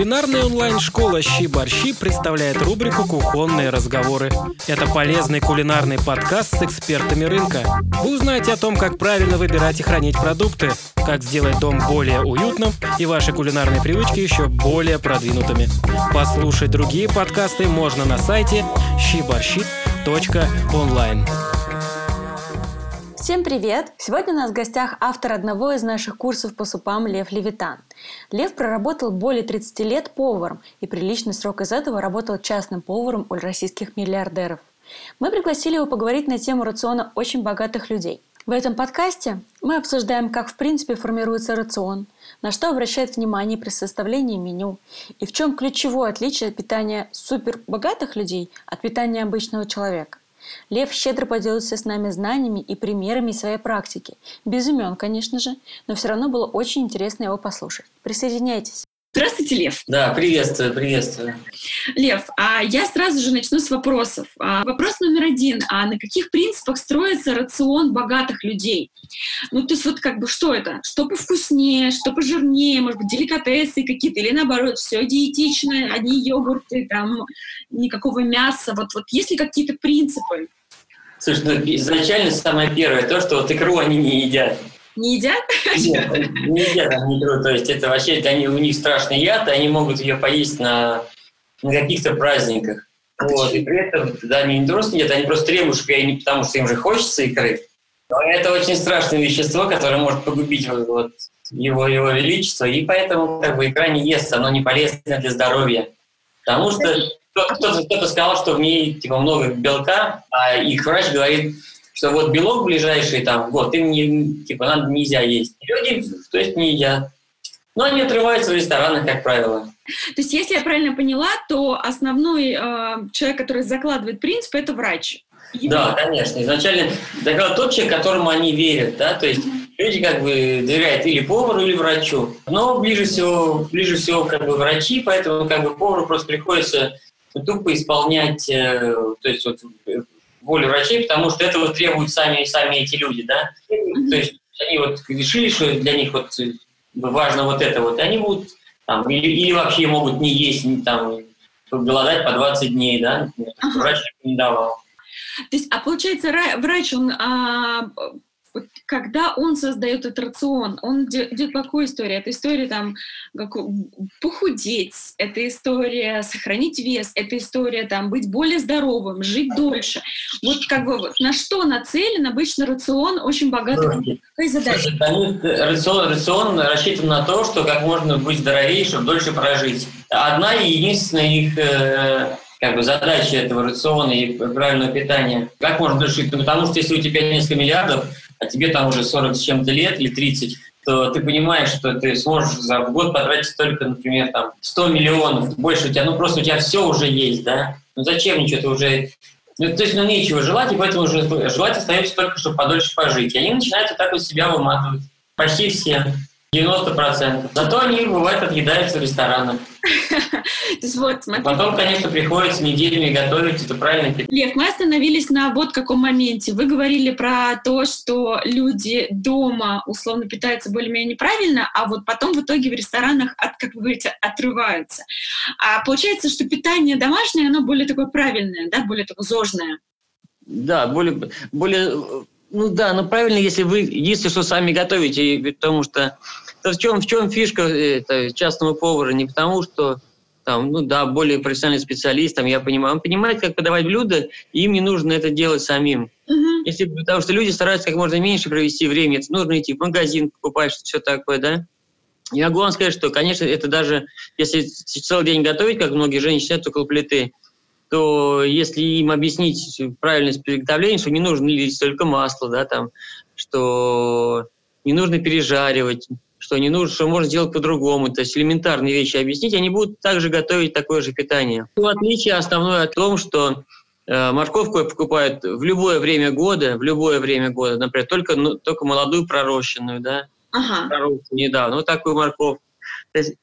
Кулинарная онлайн-школа «Щи-борщи» представляет рубрику «Кухонные разговоры». Это полезный кулинарный подкаст с экспертами рынка. Вы узнаете о том, как правильно выбирать и хранить продукты, как сделать дом более уютным и ваши кулинарные привычки еще более продвинутыми. Послушать другие подкасты можно на сайте щиборщи.онлайн. Всем привет! Сегодня у нас в гостях автор одного из наших курсов по супам Лев Левитан. Лев проработал более 30 лет поваром и приличный срок из этого работал частным поваром у российских миллиардеров. Мы пригласили его поговорить на тему рациона очень богатых людей. В этом подкасте мы обсуждаем, как в принципе формируется рацион, на что обращает внимание при составлении меню и в чем ключевое отличие питания супербогатых людей от питания обычного человека. Лев щедро поделился с нами знаниями и примерами своей практики. Без имен, конечно же, но все равно было очень интересно его послушать. Присоединяйтесь. Здравствуйте, Лев. Да, приветствую, приветствую. Лев, а я сразу же начну с вопросов. А, вопрос номер один. А на каких принципах строится рацион богатых людей? Ну, то есть вот как бы что это? Что повкуснее, что пожирнее, может быть, деликатесы какие-то, или наоборот, все диетичное, одни йогурты, там, никакого мяса. Вот, вот есть ли какие-то принципы? Слушай, ну, изначально самое первое, то, что вот икру они не едят. Не едят? Нет, не едят они икру. То есть это вообще, это они, у них страшный яд, и они могут ее поесть на, на каких-то праздниках. А вот, и при этом, да, они не просто нет, они просто требуют, и не потому, что им же хочется икры. Но это очень страшное вещество, которое может погубить вот, его, его величество, и поэтому как бы икра не ест, оно не полезно для здоровья. Потому что кто-то, кто-то сказал, что в ней типа много белка, а их врач говорит, что вот белок ближайший там год им не, типа надо нельзя есть. Люди, то есть не едят. Но они отрываются в ресторанах, как правило. То есть, если я правильно поняла, то основной э, человек, который закладывает принцип, это врач. Его... Да, конечно. Изначально закладывает тот человек, которому они верят, да, то есть mm-hmm. люди как бы доверяют или повару, или врачу. Но ближе всего, ближе всего как бы врачи, поэтому как бы повару просто приходится тупо исполнять, э, то есть вот волю врачей, потому что этого требуют сами, сами эти люди, да. То есть они вот решили, что для них вот важно вот это вот, и они будут там, или, или вообще могут не есть, там, голодать по 20 дней, да, ага. врач не давал. То есть, а получается, врач, он а, когда он создает этот рацион, он идет по какой истории? Это история там как, похудеть, это история сохранить вес, это история там быть более здоровым, жить дольше. Вот как бы вот, на что нацелен обычно рацион очень богатый? Какая задача? Рацион, рацион рассчитан на то, что как можно быть здоровее, чтобы дольше прожить. Одна и единственная их э, как бы задача этого рациона и правильного питания. Как можно дольше? Потому что если у тебя несколько миллиардов, а тебе там уже 40 с чем-то лет или 30, то ты понимаешь, что ты сможешь за год потратить только, например, там 100 миллионов, больше у тебя, ну просто у тебя все уже есть, да? Ну зачем ничего, ты уже... Ну, то есть, ну, нечего желать, и поэтому уже желать остается только, чтобы подольше пожить. И они начинают вот так вот себя выматывать. Почти все. 90%. Зато они, бывает, отъедаются в ресторанах. вот, смотри. Потом, конечно, приходится неделями готовить, это правильно. Лев, мы остановились на вот каком моменте. Вы говорили про то, что люди дома условно питаются более-менее неправильно, а вот потом в итоге в ресторанах, от, как вы говорите, отрываются. А получается, что питание домашнее, оно более такое правильное, да, более такое зожное. Да, более, более ну да, но правильно, если вы, если что сами готовите, потому что в чем, в чем фишка это, частного повара? Не потому, что там, ну да, более профессиональный специалист, там, я понимаю, он понимает, как подавать блюда, и им не нужно это делать самим. Uh-huh. Если, потому что люди стараются как можно меньше провести время, это нужно идти в магазин, покупать что-то все такое, да. Я могу вам сказать, что, конечно, это даже, если целый день готовить, как многие женщины сидят около плиты, то если им объяснить правильность приготовления, что не нужно лить только масло, да, там, что не нужно пережаривать, что не нужно, что можно сделать по-другому, то есть элементарные вещи объяснить, они будут также готовить такое же питание. В отличие основное о том, что э, морковку покупают в любое время года, в любое время года, например, только, ну, только молодую пророщенную, да, ага. пророщенную недавно, вот такую морковку. То есть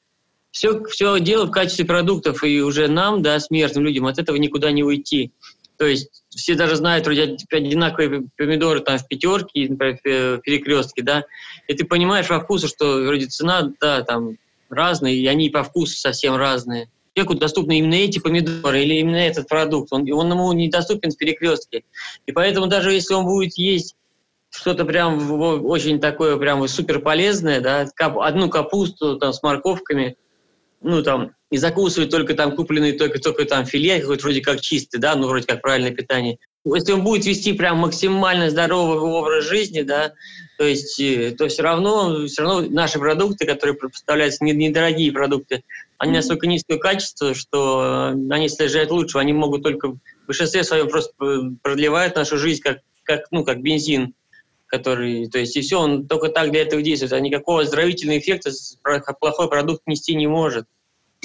все, все дело в качестве продуктов, и уже нам, да, смертным людям, от этого никуда не уйти. То есть все даже знают вроде одинаковые помидоры там в пятерке, например, в перекрестке, да, и ты понимаешь во вкусе, что вроде цена, да, там разные, и они по вкусу совсем разные. Человеку доступны именно эти помидоры или именно этот продукт. Он, он ему недоступен в перекрестке. И поэтому даже если он будет есть что-то прям очень такое прям супер полезное, да, одну капусту там с морковками, ну там, и закусывать только там купленные только, только там филе, какой-то вроде как чистый, да, ну вроде как правильное питание. Если он будет вести прям максимально здоровый образ жизни, да, то есть, э, то все равно, все равно наши продукты, которые поставляются недорогие продукты, они настолько низкого качества, что э, они слежают лучше, они могут только в большинстве своем просто продлевают нашу жизнь как, как, ну, как бензин который, то есть и все, он только так для этого действует, а никакого оздоровительного эффекта плохой продукт нести не может.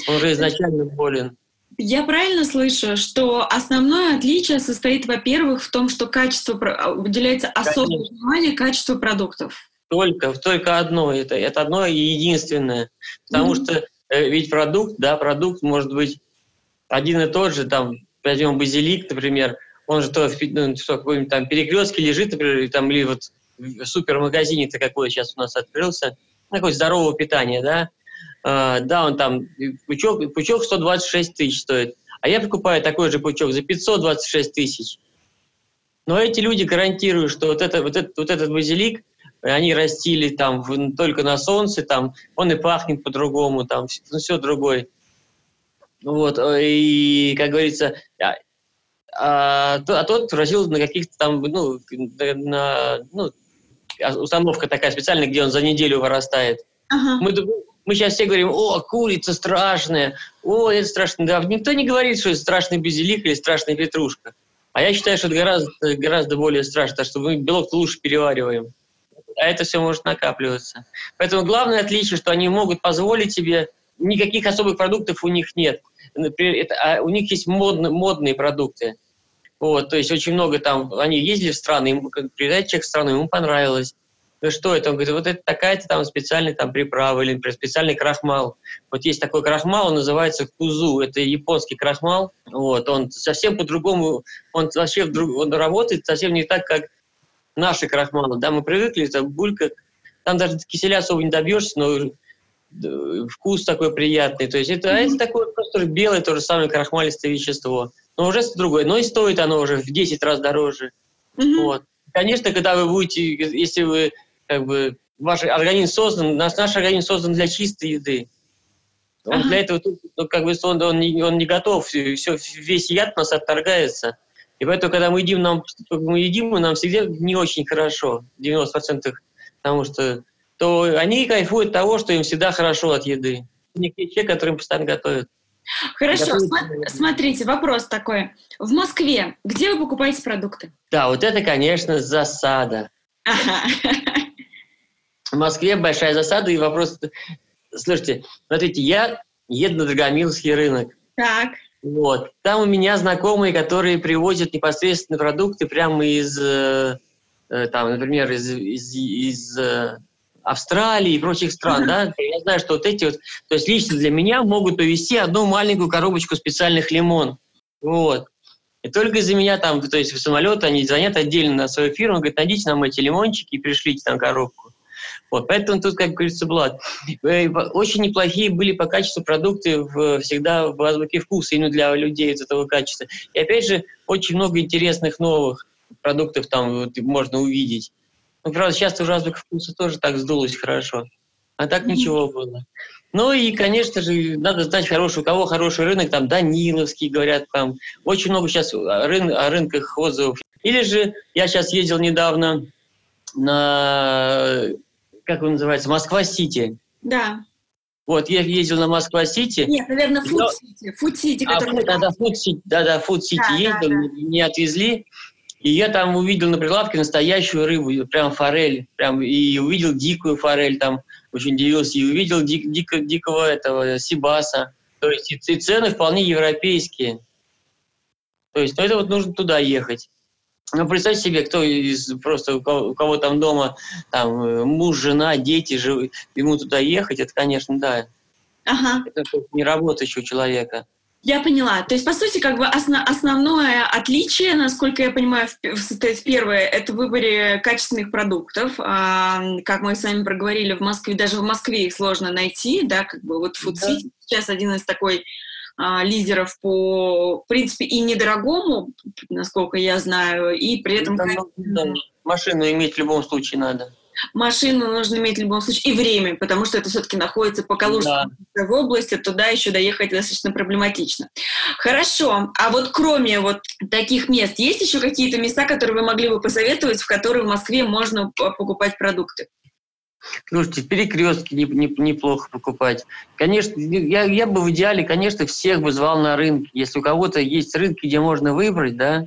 Он уже изначально болен. Я правильно слышу, что основное отличие состоит, во-первых, в том, что качество уделяется особое Конечно. внимание качеству продуктов. Только, только одно, это, это одно и единственное. Потому mm-hmm. что э, ведь продукт, да, продукт может быть один и тот же, там, возьмем базилик, например, он же то, ну, что какой-нибудь там перекрестке лежит, например, там, или вот в супермагазине-то какой сейчас у нас открылся, такое здоровое питание, да, Uh, да, он там, пучок, пучок 126 тысяч стоит, а я покупаю такой же пучок за 526 тысяч. Но эти люди гарантируют, что вот, это, вот, этот, вот этот базилик, они растили там в, только на солнце, там он и пахнет по-другому, там ну, все другое. Вот, и, как говорится, а, а, а тот растил на каких-то там, ну, на, ну, установка такая специальная, где он за неделю вырастает. Ага. Мы, мы сейчас все говорим, о, курица страшная, о, это страшно. Да, никто не говорит, что это страшный базилик или страшная петрушка. А я считаю, что это гораздо, гораздо более страшно, что мы белок лучше перевариваем. А это все может накапливаться. Поэтому главное отличие, что они могут позволить себе, никаких особых продуктов у них нет. Например, это, а у них есть модные, модные продукты. Вот, то есть очень много там, они ездили в страны, ему приезжает человек в страну, ему понравилось. Ну что это? Он говорит, вот это такая-то там специальная там приправа или, например, специальный крахмал. Вот есть такой крахмал, он называется кузу, это японский крахмал. Вот, он совсем по-другому, он вообще вдруг, он работает совсем не так, как наши крахмалы. Да, мы привыкли, это булька, там даже киселя особо не добьешься, но вкус такой приятный. То есть это, mm-hmm. это такое просто белое, то же самое крахмалистое вещество но уже другое. Но и стоит оно уже в 10 раз дороже. Mm-hmm. Вот. Конечно, когда вы будете, если вы, как бы, ваш организм создан, наш, наш организм создан для чистой еды. Он ага. для этого, ну, как бы, он, он, не, он не готов, все, весь яд у нас отторгается. И поэтому, когда мы едим, нам, мы едим, нам всегда не очень хорошо, 90%, потому что то они кайфуют того, что им всегда хорошо от еды. Не те, которым постоянно готовят. Хорошо, см- смотрите, вопрос такой. В Москве где вы покупаете продукты? Да, вот это, конечно, засада. Ага. В Москве большая засада, и вопрос... Слушайте, смотрите, я еду на Драгомиловский рынок. Так. Вот. Там у меня знакомые, которые привозят непосредственно продукты прямо из, э, э там, например, из, из, из э, Австралии и прочих стран, да, я знаю, что вот эти вот, то есть лично для меня могут повезти одну маленькую коробочку специальных лимон, вот. И только из-за меня там, то есть в самолет они звонят отдельно на свою фирму, говорят, найдите нам эти лимончики и пришлите там коробку. Вот, поэтому тут, как говорится, Влад, э, очень неплохие были по качеству продукты в, всегда в азбуке вкуса именно для людей из этого качества. И опять же, очень много интересных новых продуктов там вот, можно увидеть. Ну, правда, сейчас уже азбука вкуса тоже так сдулась хорошо. А так ничего было. Ну и, конечно же, надо знать хороший, у кого хороший рынок, там Даниловский, говорят, там очень много сейчас рын, о рынках отзывов. Или же я сейчас ездил недавно на, как он называется, Москва-Сити. Да. Вот, я ездил на Москва-Сити. Нет, наверное, Фуд-Сити. Фуд-Сити, который... А, да, да, Фуд-Сити, да, да, Фуд-Сити да, ездил, да, да. не отвезли. И я там увидел на прилавке настоящую рыбу, прям форель, прям, и увидел дикую форель, там очень удивился, и увидел дик, дико, дикого этого сибаса. То есть и, и цены вполне европейские. То есть, ну это вот нужно туда ехать. Ну, представьте себе, кто из просто у кого, у кого там дома там муж, жена, дети живут, ему туда ехать, это, конечно, да. Ага. Это не работающего человека. Я поняла. То есть, по сути, как бы осно- основное отличие, насколько я понимаю, состоит в первое, это в выборе качественных продуктов. А, как мы с вами проговорили, в Москве, даже в Москве их сложно найти, да, как бы вот Food City да. сейчас один из такой а, лидеров по, в принципе, и недорогому, насколько я знаю, и при этом... Да, да, машину иметь в любом случае надо машину нужно иметь в любом случае и время, потому что это все-таки находится по Калужской да. области, туда еще доехать достаточно проблематично. Хорошо, а вот кроме вот таких мест, есть еще какие-то места, которые вы могли бы посоветовать, в которые в Москве можно покупать продукты? Слушайте, перекрестки не, не, неплохо покупать. Конечно, я, я бы в идеале, конечно, всех бы звал на рынки. Если у кого-то есть рынки, где можно выбрать, да,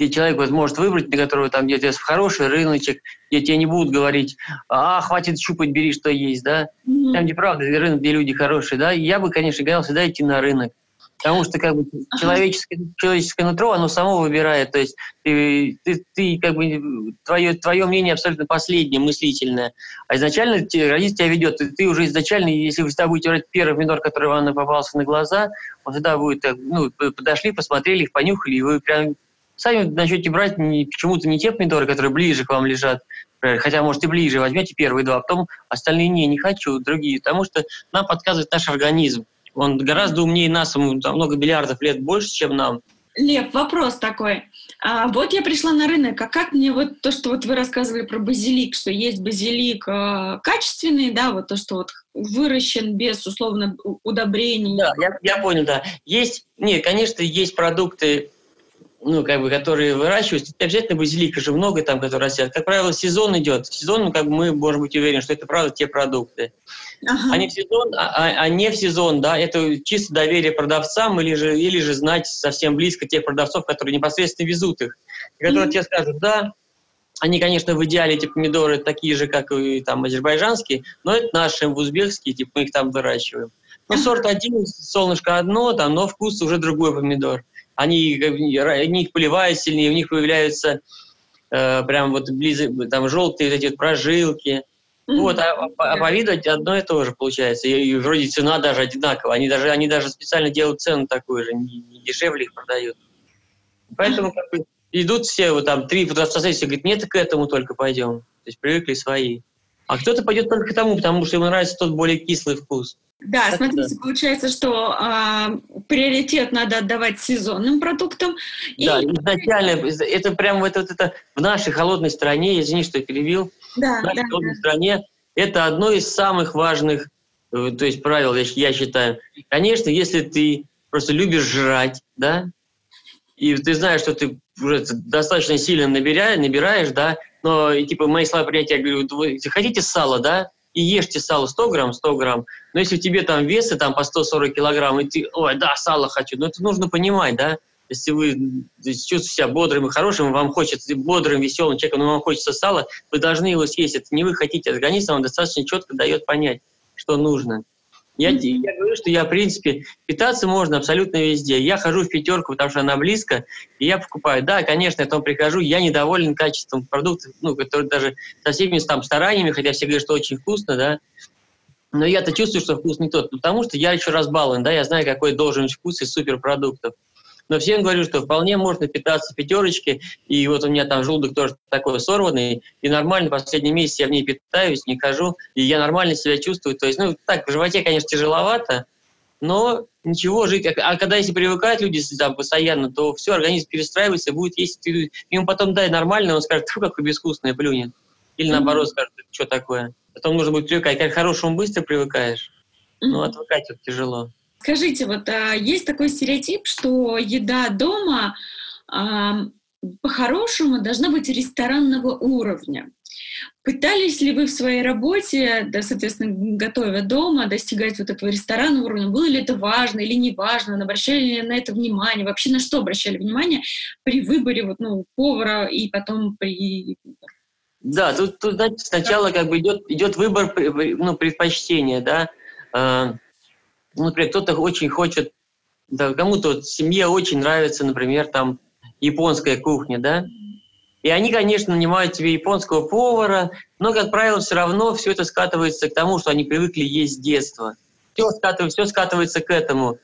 где человек вот может выбрать, на которого там где-то хороший рыночек, где тебе не будут говорить, а, хватит щупать, бери, что есть, да. Mm-hmm. Там, где правда, рынок, где люди хорошие, да. Я бы, конечно, говорил всегда идти на рынок. Потому что как бы человеческое, человеческое нутро, оно само выбирает. То есть ты, ты, ты как бы твое, твое мнение абсолютно последнее, мыслительное. А изначально те, родитель тебя ведет. Ты, ты уже изначально, если вы всегда будете брать первый помидор, который вам попался на глаза, он всегда будет так, ну, подошли, посмотрели их, понюхали, и вы прям сами начнете брать почему-то не те помидоры, которые ближе к вам лежат, хотя, может, и ближе, возьмете первые два, а потом остальные не, не хочу, другие, потому что нам подсказывает наш организм. Он гораздо умнее нас, ему там, много миллиардов лет больше, чем нам. Лев, вопрос такой. А, вот я пришла на рынок, а как мне вот то, что вот вы рассказывали про базилик, что есть базилик э, качественный, да, вот то, что вот выращен без, условно, удобрений? Да, я, я понял, да. Есть, нет, конечно, есть продукты, ну, как бы, которые выращиваются, обязательно базилика же много там, которые растят. Как правило, сезон идет. В сезон, ну, как бы мы можем быть уверены, что это, правда, те продукты. Ага. А не в сезон, а, а, а не в сезон, да, это чисто доверие продавцам или же, или же знать совсем близко тех продавцов, которые непосредственно везут их. И которые mm-hmm. тебе скажут, да, они, конечно, в идеале эти помидоры такие же, как и там азербайджанские, но это наши узбекские, типа мы их там выращиваем. Ну, сорт один, солнышко одно, там, но вкус уже другой помидор они, они их поливают сильнее, у них появляются э, прям вот близко, там желтые вот эти вот прожилки. Mm-hmm. Вот, а, а, а по виду одно и то же получается. И, и вроде цена даже одинаковая. Они даже, они даже специально делают цену такую же, не, не дешевле их продают. Поэтому как бы, идут все вот там три фотососеди, говорят, нет, к этому только пойдем. То есть привыкли свои. А кто-то пойдет только к тому, потому что ему нравится тот более кислый вкус. Да, так смотрите, да. получается, что э, приоритет надо отдавать сезонным продуктам. Да, и... изначально, это прям вот, вот это в нашей холодной стране, извини, что я перебил, да, в нашей да, холодной да. стране это одно из самых важных, э, то есть правил, я, я считаю. Конечно, если ты просто любишь жрать, да, и ты знаешь, что ты уже достаточно сильно набираешь, набираешь, да, но и, типа мои слова принятия, я говорю, вы хотите сало, да, и ешьте сало 100 грамм, 100 грамм. Но если тебе там весы там по 140 килограмм, и ты, ой, да, сало хочу, но это нужно понимать, да. Если вы чувствуете себя бодрым и хорошим, вам хочется бодрым, веселым человеком, но вам хочется сала, вы должны его съесть. Это не вы хотите, организм вам достаточно четко дает понять, что нужно. Я, я говорю, что я, в принципе, питаться можно абсолютно везде. Я хожу в пятерку, потому что она близко, и я покупаю. Да, конечно, я там прихожу, я недоволен качеством продуктов, ну, которые даже со всеми там стараниями, хотя все говорят, что очень вкусно, да, но я-то чувствую, что вкус не тот, потому что я еще разбалован, да, я знаю, какой должен быть вкус из суперпродуктов. Но всем говорю, что вполне можно питаться пятерочки, и вот у меня там желудок тоже такой сорванный, и нормально последний месяц я в ней питаюсь, не хожу, и я нормально себя чувствую. То есть, ну, так, в животе, конечно, тяжеловато, но ничего, жить. А когда если привыкают люди там, постоянно, то все, организм перестраивается, будет есть. Ему потом дай нормально, он скажет, фу, какой безвкусный плюнет. Или наоборот скажет, что такое. Потом нужно будет привыкать. Как к хорошему быстро привыкаешь, но отвыкать вот тяжело. Скажите, вот а, есть такой стереотип, что еда дома а, по-хорошему должна быть ресторанного уровня. Пытались ли вы в своей работе, да, соответственно, готовя дома, достигать вот этого ресторанного уровня? Было ли это важно или не важно? Обращали ли на это внимание? Вообще на что обращали внимание при выборе вот, ну, повара и потом при... Да, тут, тут знаете, сначала как бы идет, идет выбор ну, предпочтения, да, а, например, кто-то очень хочет, да, кому-то вот семье очень нравится, например, там японская кухня, да, и они, конечно, нанимают себе японского повара, но, как правило, все равно все это скатывается к тому, что они привыкли есть с детства. Все скатывается, все скатывается к этому.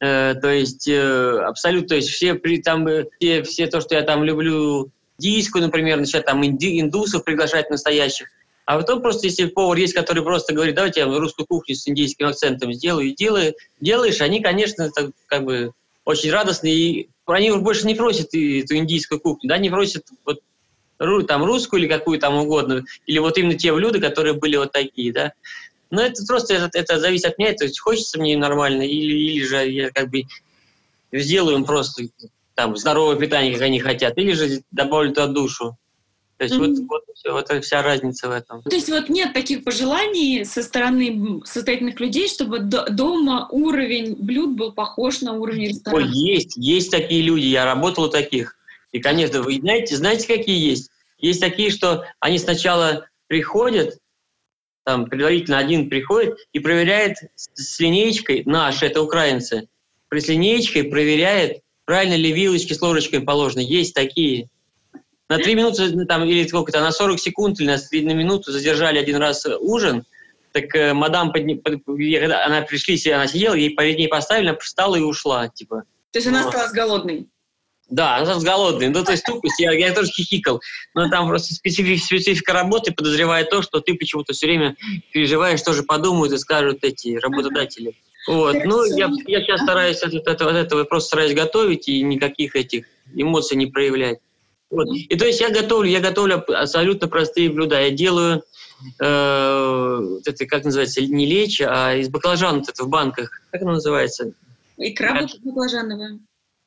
Э, то есть э, абсолютно, то есть все, при, там, э, все, все то, что я там люблю, диску, например, начать там инди, индусов приглашать настоящих. А потом просто, если повар есть, который просто говорит, давайте я русскую кухню с индийским акцентом сделаю, и делаю, делаешь, они, конечно, так, как бы очень радостные, и они уже больше не просят эту индийскую кухню, да, не просят вот там русскую или какую там угодно, или вот именно те блюда, которые были вот такие, да. Но это просто это, это зависит от меня, то есть хочется мне нормально, или, или же я как бы сделаю им просто там здоровое питание, как они хотят, или же добавлю туда душу. То есть mm-hmm. вот, вот, вот вся разница в этом. То есть вот нет таких пожеланий со стороны состоятельных людей, чтобы дома уровень блюд был похож на уровень ресторана? Ой, есть, есть такие люди, я работал у таких. И, конечно, вы знаете, знаете, какие есть? Есть такие, что они сначала приходят, там предварительно один приходит и проверяет с линеечкой, наш, это украинцы, с линеечкой проверяет, правильно ли вилочки с ложечкой положены. Есть такие. На три минуты, ну, там, или сколько-то, на 40 секунд или на, на минуту задержали один раз ужин, так э, мадам, подня... под... она пришли, она сидела, ей перед ней поставили, она встала и ушла, типа. То есть она осталась голодной? Да, она осталась голодной. Ну, то есть тупость, я, я тоже хихикал. Но там просто специфика, специфика работы подозревает то, что ты почему-то все время переживаешь, что же подумают и скажут эти работодатели. Вот. Ну, я, я сейчас стараюсь от, от, от этого просто стараюсь готовить и никаких этих эмоций не проявлять. Вот. И то есть я готовлю, я готовлю абсолютно простые блюда. Я делаю э, это как называется, не лечь, а из баклажанов это в банках. Как оно называется? Икра баклажановая.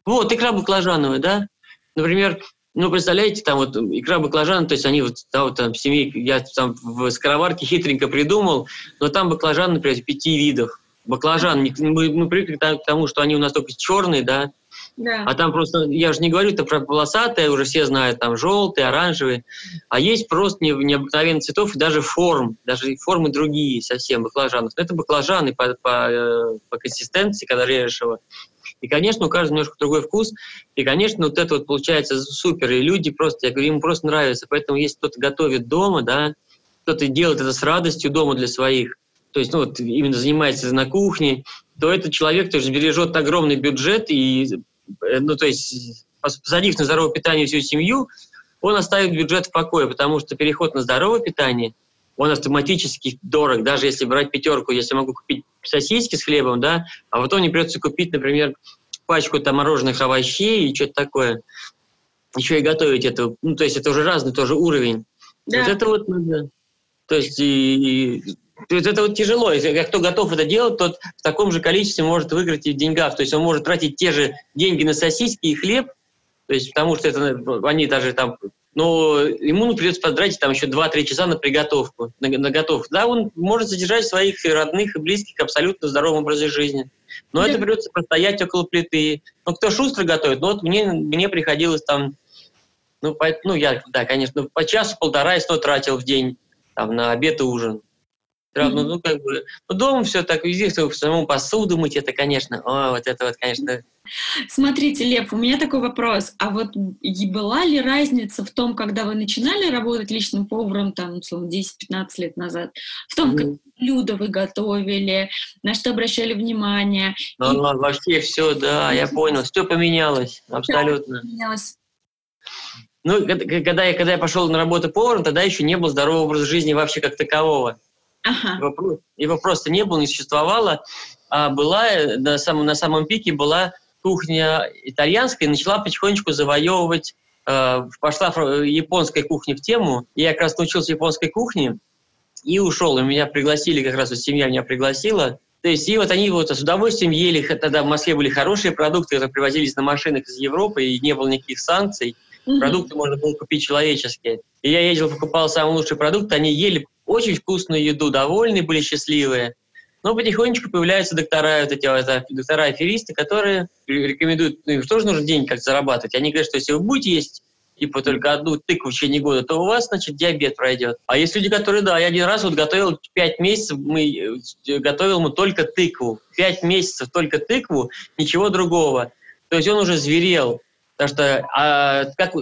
Вот, икра баклажановая, да. Например, ну, представляете, там вот икра баклажан, то есть они вот, да, вот там семей, я там в скороварке хитренько придумал, но там баклажан, например, пяти видов. Баклажан, мы, мы привыкли к тому, что они у нас только черные, да, да. А там просто, я же не говорю это про полосатые, уже все знают, там желтые, оранжевые. А есть просто необыкновенных цветов и даже форм, даже формы другие совсем баклажанов. Но это баклажаны по, по, э, по консистенции, когда режешь его. И, конечно, у каждого немножко другой вкус. И, конечно, вот это вот получается супер. И люди просто, я говорю, им просто нравится. Поэтому если кто-то готовит дома, да, кто-то делает это с радостью дома для своих, то есть, ну, вот именно занимается на кухне, то этот человек тоже бережет огромный бюджет и ну, то есть посадив на здоровое питание всю семью, он оставит бюджет в покое, потому что переход на здоровое питание, он автоматически дорог, даже если брать пятерку, если могу купить сосиски с хлебом, да, а потом не придется купить, например, пачку там мороженых овощей и что-то такое. Еще и готовить это. Ну, то есть это уже разный тоже уровень. Да. Вот это вот надо. То есть и, и это вот тяжело. Если кто готов это делать, тот в таком же количестве может выиграть и в деньгах. То есть он может тратить те же деньги на сосиски и хлеб, то есть потому что это они даже там но ему ну, придется потратить там еще 2-3 часа на приготовку, на, на готовку. Да, он может содержать своих родных и близких абсолютно здоровом образе жизни. Но да. это придется постоять около плиты. Ну, кто шустро готовит, ну вот мне, мне приходилось там, ну, по, ну я, да, конечно, по часу-полтора я сто тратил в день там, на обед и ужин. Правда, ну, как бы, ну, дома все так, везде самому посуду мыть, это, конечно, о, вот это вот, конечно. Смотрите, Лев, у меня такой вопрос. А вот была ли разница в том, когда вы начинали работать личным поваром, там, условно, 10-15 лет назад, в том, как блюда вы готовили, на что обращали внимание? Ну, и... вообще все, да, я понял, все поменялось, абсолютно. Да, поменялось. Ну, когда я, когда я пошел на работу поваром, тогда еще не был здорового образа жизни вообще как такового. Ага. Его, его просто не было, не существовало. А была на самом, на самом пике была кухня итальянская, и начала потихонечку завоевывать э, пошла японская кухня в тему. Я как раз научился японской кухне и ушел. И меня пригласили, как раз вот семья меня пригласила. То есть, и вот они вот с удовольствием ели, тогда в Москве были хорошие продукты, которые привозились на машинах из Европы, и не было никаких санкций. Mm-hmm. Продукты можно было купить человеческие. И я ездил, покупал самые лучшие продукты, они ели очень вкусную еду, довольны были, счастливые. Но потихонечку появляются доктора, вот эти вот, доктора-аферисты, которые рекомендуют, ну, им тоже нужно деньги как зарабатывать. Они говорят, что если вы будете есть типа только одну тыкву в течение года, то у вас, значит, диабет пройдет. А есть люди, которые, да, я один раз вот готовил пять месяцев, мы, э, готовил ему только тыкву. Пять месяцев только тыкву, ничего другого. То есть он уже зверел. Потому что а, как,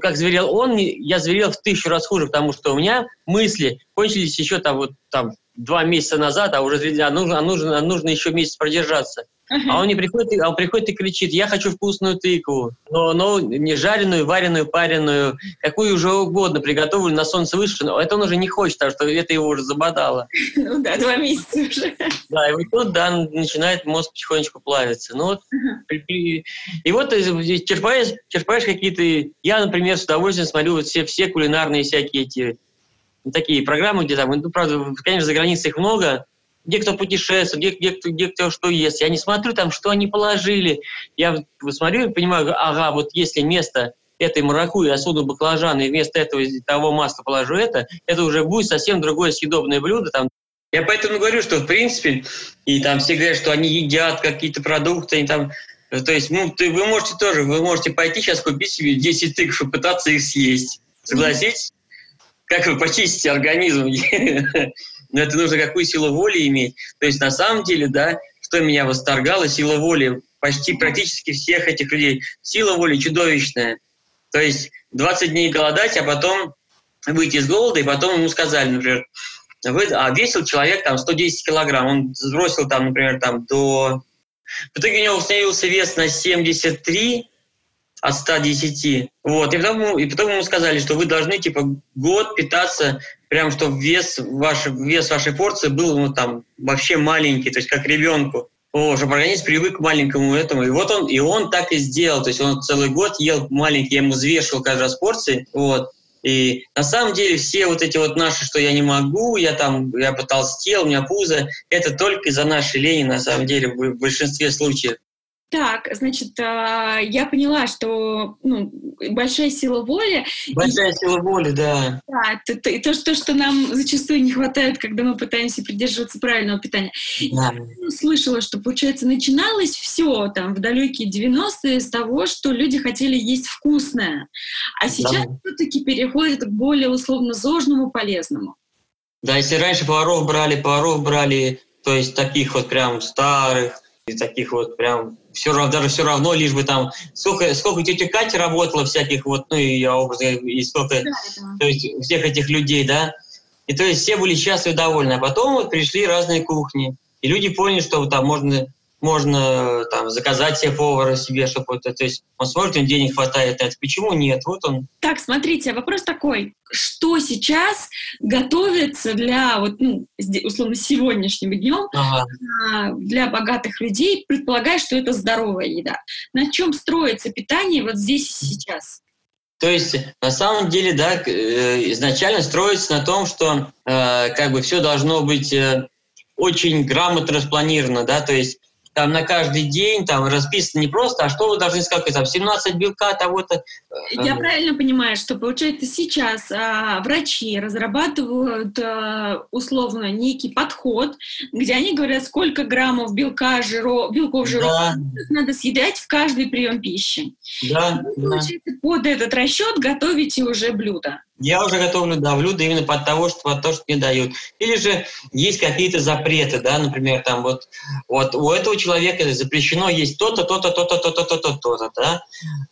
как зверел он, я зверел в тысячу раз хуже, потому что у меня мысли кончились еще там вот там два месяца назад, а уже а нужно, а нужно, а нужно еще месяц продержаться. А он не приходит, а он приходит и кричит, я хочу вкусную тыкву, но, но не жареную, вареную, пареную, какую уже угодно, приготовленную на солнце высушенную. Это он уже не хочет, потому что это его уже забодало. Ну да, два месяца уже. Да, и вот тут, да, начинает мозг потихонечку плавиться. Ну вот, и вот черпаешь, черпаешь какие-то... Я, например, с удовольствием смотрю вот все, все кулинарные всякие эти такие программы, где там, ну, правда, конечно, за границей их много, где кто путешествует, где, где, где кто что ест. Я не смотрю там, что они положили. Я смотрю и понимаю, ага, вот если место этой маракуйи, я суду баклажан, и вместо этого того масла положу это, это уже будет совсем другое съедобное блюдо. Там. Я поэтому говорю, что в принципе, и там все говорят, что они едят какие-то продукты, они там то есть, ну, ты, вы можете тоже, вы можете пойти сейчас купить себе 10 тык, чтобы пытаться их съесть. Согласитесь? Как вы почистите организм? но это нужно какую силу воли иметь. То есть на самом деле, да, что меня восторгало, сила воли почти практически всех этих людей. Сила воли чудовищная. То есть 20 дней голодать, а потом выйти из голода, и потом ему сказали, например, вы, а весил человек там 110 килограмм, он сбросил там, например, там до... В итоге у него установился вес на 73 от 110. Вот. И потом, и потом ему сказали, что вы должны типа год питаться прям чтобы вес, ваш, вес вашей порции был ну, там вообще маленький, то есть как ребенку. О, чтобы организм привык к маленькому этому. И вот он, и он так и сделал. То есть он целый год ел маленький, я ему взвешивал каждый раз порции. Вот. И на самом деле все вот эти вот наши, что я не могу, я там, я потолстел, у меня пузо, это только из-за нашей лени, на самом деле, в большинстве случаев. Так, значит, а, я поняла, что ну, большая сила воли. Большая и, сила воли, да. Да, то, то, то, то, что нам зачастую не хватает, когда мы пытаемся придерживаться правильного питания. Да. Я слышала, что, получается, начиналось все там в далекие 90-е с того, что люди хотели есть вкусное, а сейчас да. все-таки переходит к более условно зожному, полезному. Да, если раньше поваров брали, поваров брали, то есть таких вот прям старых, и таких вот прям все равно, даже все равно, лишь бы там, сколько, сколько тетя Катя работала всяких вот, ну и я образно, и сколько, то есть всех этих людей, да, и то есть все были счастливы и довольны. А потом вот пришли разные кухни, и люди поняли, что там можно можно там заказать себе повара себе, чтобы вот, то есть он смотрит, он денег хватает, а почему нет? Вот он. Так, смотрите, вопрос такой, что сейчас готовится для вот ну, условно сегодняшним днем ага. А, для богатых людей, предполагая, что это здоровая еда. На чем строится питание вот здесь и сейчас? То есть, на самом деле, да, э, изначально строится на том, что э, как бы все должно быть э, очень грамотно распланировано, да, то есть там на каждый день там расписано не просто, а что вы должны сказать, там 17 белка того-то. Я правильно понимаю, что получается сейчас а, врачи разрабатывают а, условно некий подход, где они говорят, сколько граммов белка, жиро, белков, жиров да. надо съедать в каждый прием пищи. Да, Вы, да. Получается, под этот расчет готовите уже блюдо. Я уже готовлю, да, блюда именно под того, что под то, что мне дают. Или же есть какие-то запреты, да, например, там вот, вот у этого человека запрещено есть то-то, то-то, то-то, то-то, то-то, то-то, да.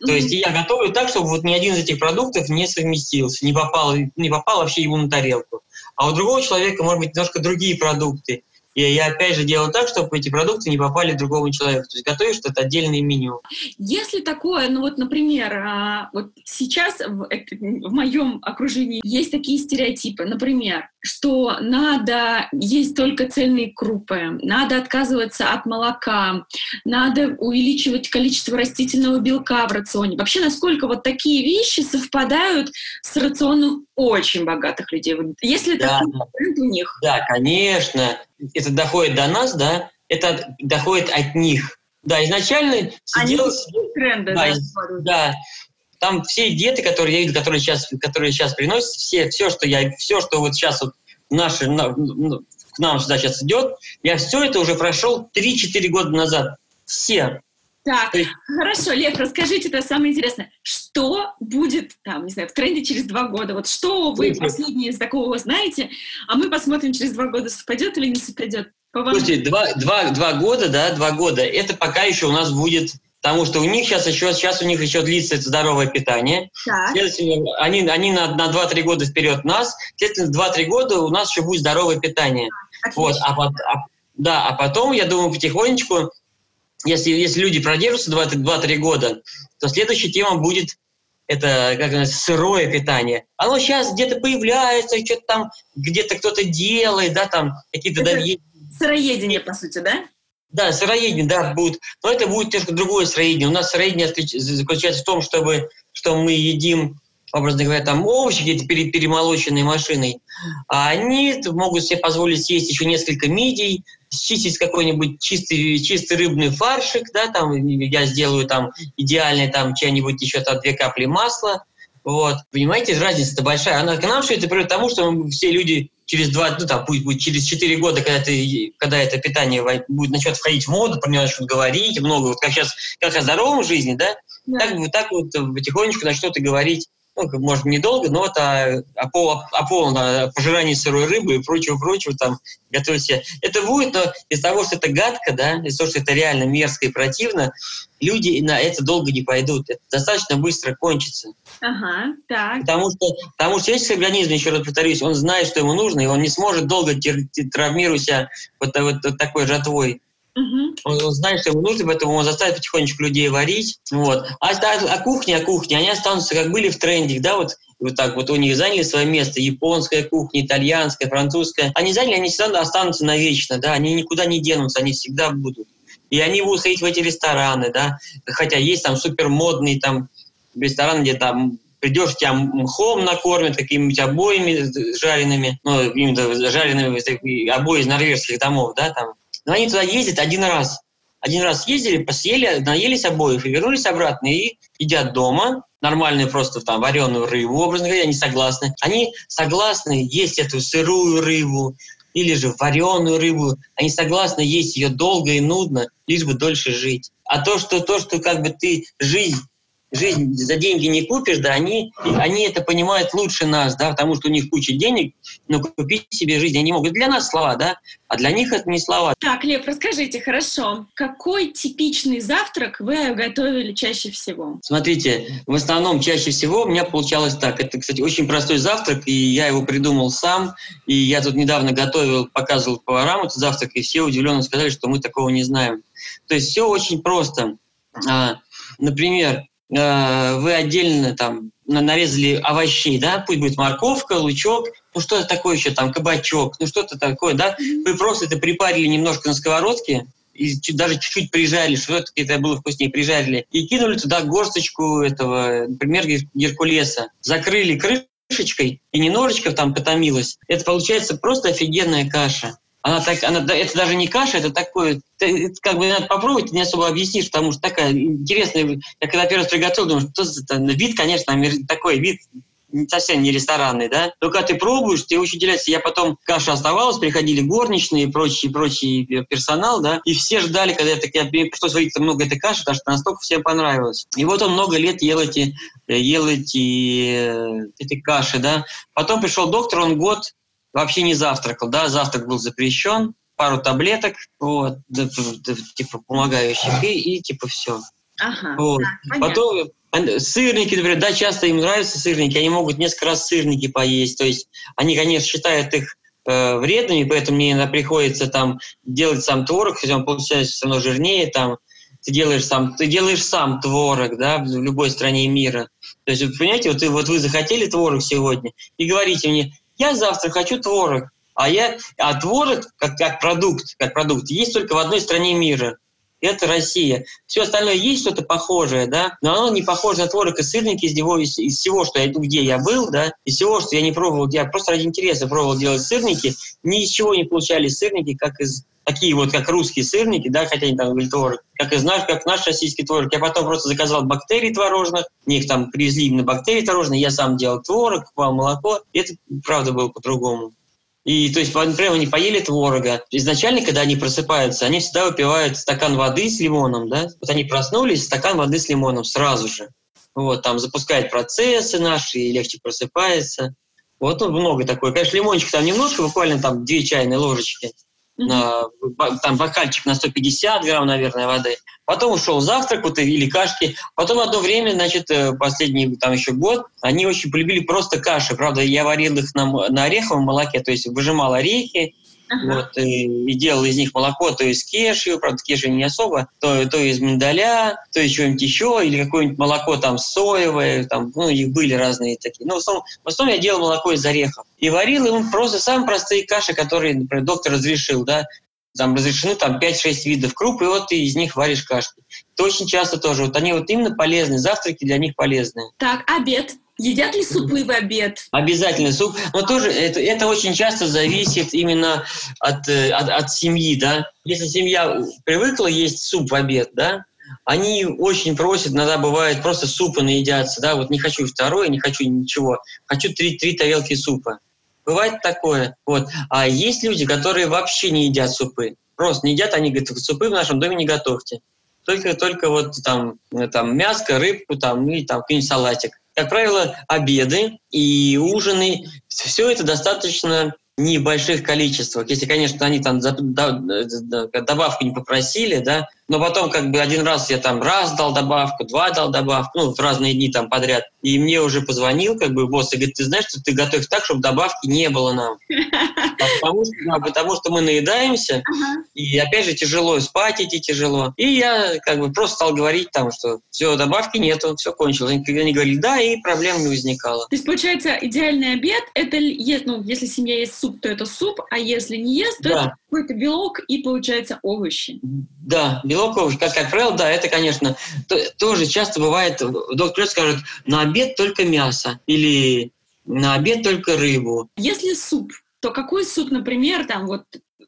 То есть я готовлю так, чтобы вот ни один из этих продуктов не совместился, не попал, не попал вообще ему на тарелку. А у другого человека, может быть, немножко другие продукты. И я опять же делаю так, чтобы эти продукты не попали другому человеку. То есть готовишь что-то отдельное меню. Если такое, ну вот, например, а, вот сейчас в, в моем окружении есть такие стереотипы, например, что надо есть только цельные крупы, надо отказываться от молока, надо увеличивать количество растительного белка в рационе. Вообще, насколько вот такие вещи совпадают с рационом очень богатых людей? Если да. такой тренд у них? Да, конечно это доходит до нас, да, это доходит от них. Да, изначально сидел... Они тренды, да, да, да. Там все диеты, которые я видел, которые сейчас, которые сейчас приносят, все, все, что я, все, что вот сейчас вот наши, на, ну, к нам сюда сейчас идет, я все это уже прошел 3-4 года назад. Все. Так, есть... хорошо, Лев, расскажите это самое интересное. Что будет там, не знаю, в тренде через два года? Вот что вы последнее из такого знаете, а мы посмотрим через два года, совпадет или не совпадет. Слушайте, два, два, два года, да, два года, это пока еще у нас будет Потому что у них сейчас еще, сейчас у них еще длится это здоровое питание. Так. Следовательно, они, они на, на 2-3 года вперед нас. Следовательно, 2-3 года у нас еще будет здоровое питание. Отлично. Вот, а, а, да, а потом, я думаю, потихонечку если, если люди продержатся 2-3 года, то следующая тема будет это как называется, сырое питание. Оно сейчас где-то появляется, что-то там, где-то кто-то делает, да, там какие-то... Да, сыроедение, по сути, да? Да, сыроедение, да, будет. Но это будет немножко другое сыроедение. У нас сыроедение заключается в том, чтобы, что мы едим образно говоря, там овощи где-то перемолоченные машиной, а они могут себе позволить съесть еще несколько мидий, счистить какой-нибудь чистый, чистый рыбный фаршик, да, там я сделаю там идеальный там чья-нибудь еще там две капли масла, вот. Понимаете, разница-то большая. Она к нам все это приводит к тому, что мы все люди через два, ну там, пусть будет через четыре года, когда, ты, когда это питание будет начнет входить в моду, про него начнут говорить много, вот как сейчас, как о здоровом жизни, да, да. Так, так вот потихонечку начнут и говорить ну, может, недолго, но это о, пол, о полном пожирании сырой рыбы и прочего-прочего там готовить себе. Это будет, но из-за того, что это гадко, да, из-за того, что это реально мерзко и противно, люди на это долго не пойдут. Это достаточно быстро кончится. Ага, так. Потому что, потому что если организм, еще раз повторюсь, он знает, что ему нужно, и он не сможет долго травмировать себя вот, вот, вот такой жатвой. Угу. Он, знает, что ему нужно, поэтому он заставит потихонечку людей варить. Вот. А, а, а кухня, а кухня, они останутся, как были в тренде, да, вот вот так вот у них заняли свое место, японская кухня, итальянская, французская. Они заняли, они всегда останутся навечно, да, они никуда не денутся, они всегда будут. И они будут ходить в эти рестораны, да, хотя есть там супер модные там рестораны, где там придешь, тебя мхом накормят, какими-нибудь обоями жареными, ну, именно жареными обои из норвежских домов, да, там, но они туда ездят один раз. Один раз ездили, посели, наелись обоих и вернулись обратно. И едят дома, нормальную просто там вареную рыбу, образно говоря, они согласны. Они согласны есть эту сырую рыбу или же вареную рыбу. Они согласны есть ее долго и нудно, лишь бы дольше жить. А то, что, то, что как бы ты жизнь жизнь за деньги не купишь, да, они, они это понимают лучше нас, да, потому что у них куча денег, но купить себе жизнь они могут. Для нас слова, да, а для них это не слова. Так, Лев, расскажите, хорошо, какой типичный завтрак вы готовили чаще всего? Смотрите, в основном чаще всего у меня получалось так. Это, кстати, очень простой завтрак, и я его придумал сам, и я тут недавно готовил, показывал поварам этот завтрак, и все удивленно сказали, что мы такого не знаем. То есть все очень просто. А, например, вы отдельно там нарезали овощей, да, пусть будет морковка, лучок, ну что-то такое еще, там кабачок, ну что-то такое, да, вы просто это припарили немножко на сковородке, и даже чуть-чуть прижарили, что это, это было вкуснее, прижарили, и кинули туда горсточку этого, например, геркулеса, закрыли крышечкой, и немножечко там потомилось. Это получается просто офигенная каша она так, она, это даже не каша, это такое, это, как бы надо попробовать, не особо объяснишь, потому что такая интересная, я когда первый раз приготовил, думаю, что это, вид, конечно, такой вид совсем не ресторанный, да. Но когда ты пробуешь, ты очень удивляешься. Я потом, каша оставалась, приходили горничные и прочий, прочий персонал, да, и все ждали, когда я, так, я пришлось варить много этой каши, потому что настолько всем понравилось. И вот он много лет ел эти, ел эти, э, эти каши, да. Потом пришел доктор, он год вообще не завтракал, да, завтрак был запрещен, пару таблеток, вот, типа помогающих, и, и типа все. Ага, вот. да, Потом сырники, например, да, часто им нравятся сырники, они могут несколько раз сырники поесть, то есть они, конечно, считают их э, вредными, поэтому мне иногда приходится там делать сам творог, хотя он получается все равно жирнее, там, ты делаешь сам, ты делаешь сам творог, да, в любой стране мира. То есть, вы понимаете, вот, вот вы захотели творог сегодня и говорите мне, я завтра хочу творог, а я, а творог как, как продукт, как продукт есть только в одной стране мира. Это Россия. Все остальное есть что-то похожее, да, но оно не похоже на творог и сырники из него, из, из всего, что я, где я был, да, из всего, что я не пробовал, я просто ради интереса пробовал делать сырники, ни из чего не получались сырники, как из такие вот, как русские сырники, да, хотя они там были творог, как из наш, как наш российский творог. Я потом просто заказал бактерий творожных, них там привезли именно бактерии творожные, я сам делал творог, купал молоко, и это правда было по-другому. И то есть, например, они поели творога. Изначально, когда они просыпаются, они всегда выпивают стакан воды с лимоном, да? Вот они проснулись, стакан воды с лимоном сразу же. Вот, там запускает процессы наши, и легче просыпается. Вот ну, много такое. Конечно, лимончик там немножко, буквально там две чайные ложечки там бокальчик на 150 грамм, наверное, воды. Потом ушел завтрак вот, или кашки. Потом одно время, значит, э, последний там еще год, они очень полюбили просто каши. Правда, я варил их на, на ореховом молоке, то есть выжимал орехи, ага. вот, и, и делал из них молоко, то из кешью, правда, кешью не особо, то, то из миндаля, то из чего-нибудь еще, или какое-нибудь молоко там соевое, там, ну, их были разные такие. Но в основном, в основном я делал молоко из орехов. И варил им просто самые простые каши, которые, например, доктор разрешил, да, там разрешены там 5-6 видов круп, и вот ты из них варишь кашки. Это очень часто тоже. Вот они вот именно полезны, завтраки для них полезны. Так, обед. Едят ли супы в обед? Обязательно суп. Но тоже это, это очень часто зависит именно от, э, от, от семьи, да. Если семья привыкла есть суп в обед, да, они очень просят, иногда бывает, просто супа наедятся, да, вот не хочу второе, не хочу ничего, хочу три, три тарелки супа. Бывает такое. Вот. А есть люди, которые вообще не едят супы. Просто не едят, они говорят, супы в нашем доме не готовьте. Только, только вот там, там мяско, рыбку там, и там какой-нибудь салатик. Как правило, обеды и ужины, все это достаточно не в больших количествах. Если, конечно, они там добавку не попросили, да, но потом как бы один раз я там раз дал добавку, два дал добавку, ну, в разные дни там подряд. И мне уже позвонил как бы босс и говорит, ты знаешь, что ты готовишь так, чтобы добавки не было нам. Потому что, да, потому что мы наедаемся, и опять же тяжело, спать идти тяжело. И я как бы просто стал говорить там, что все, добавки нету, все кончилось. Они говорили, да, и проблем не возникало. То есть, получается, идеальный обед, это, ну, если семья есть суп, то это суп, а если не ест, то да. это какой-то белок и, получается, овощи. Да, белок белок, как, как правило, да, это, конечно, то, тоже часто бывает, доктор скажет, на обед только мясо или на обед только рыбу. Если суп, то какой суп, например, там вот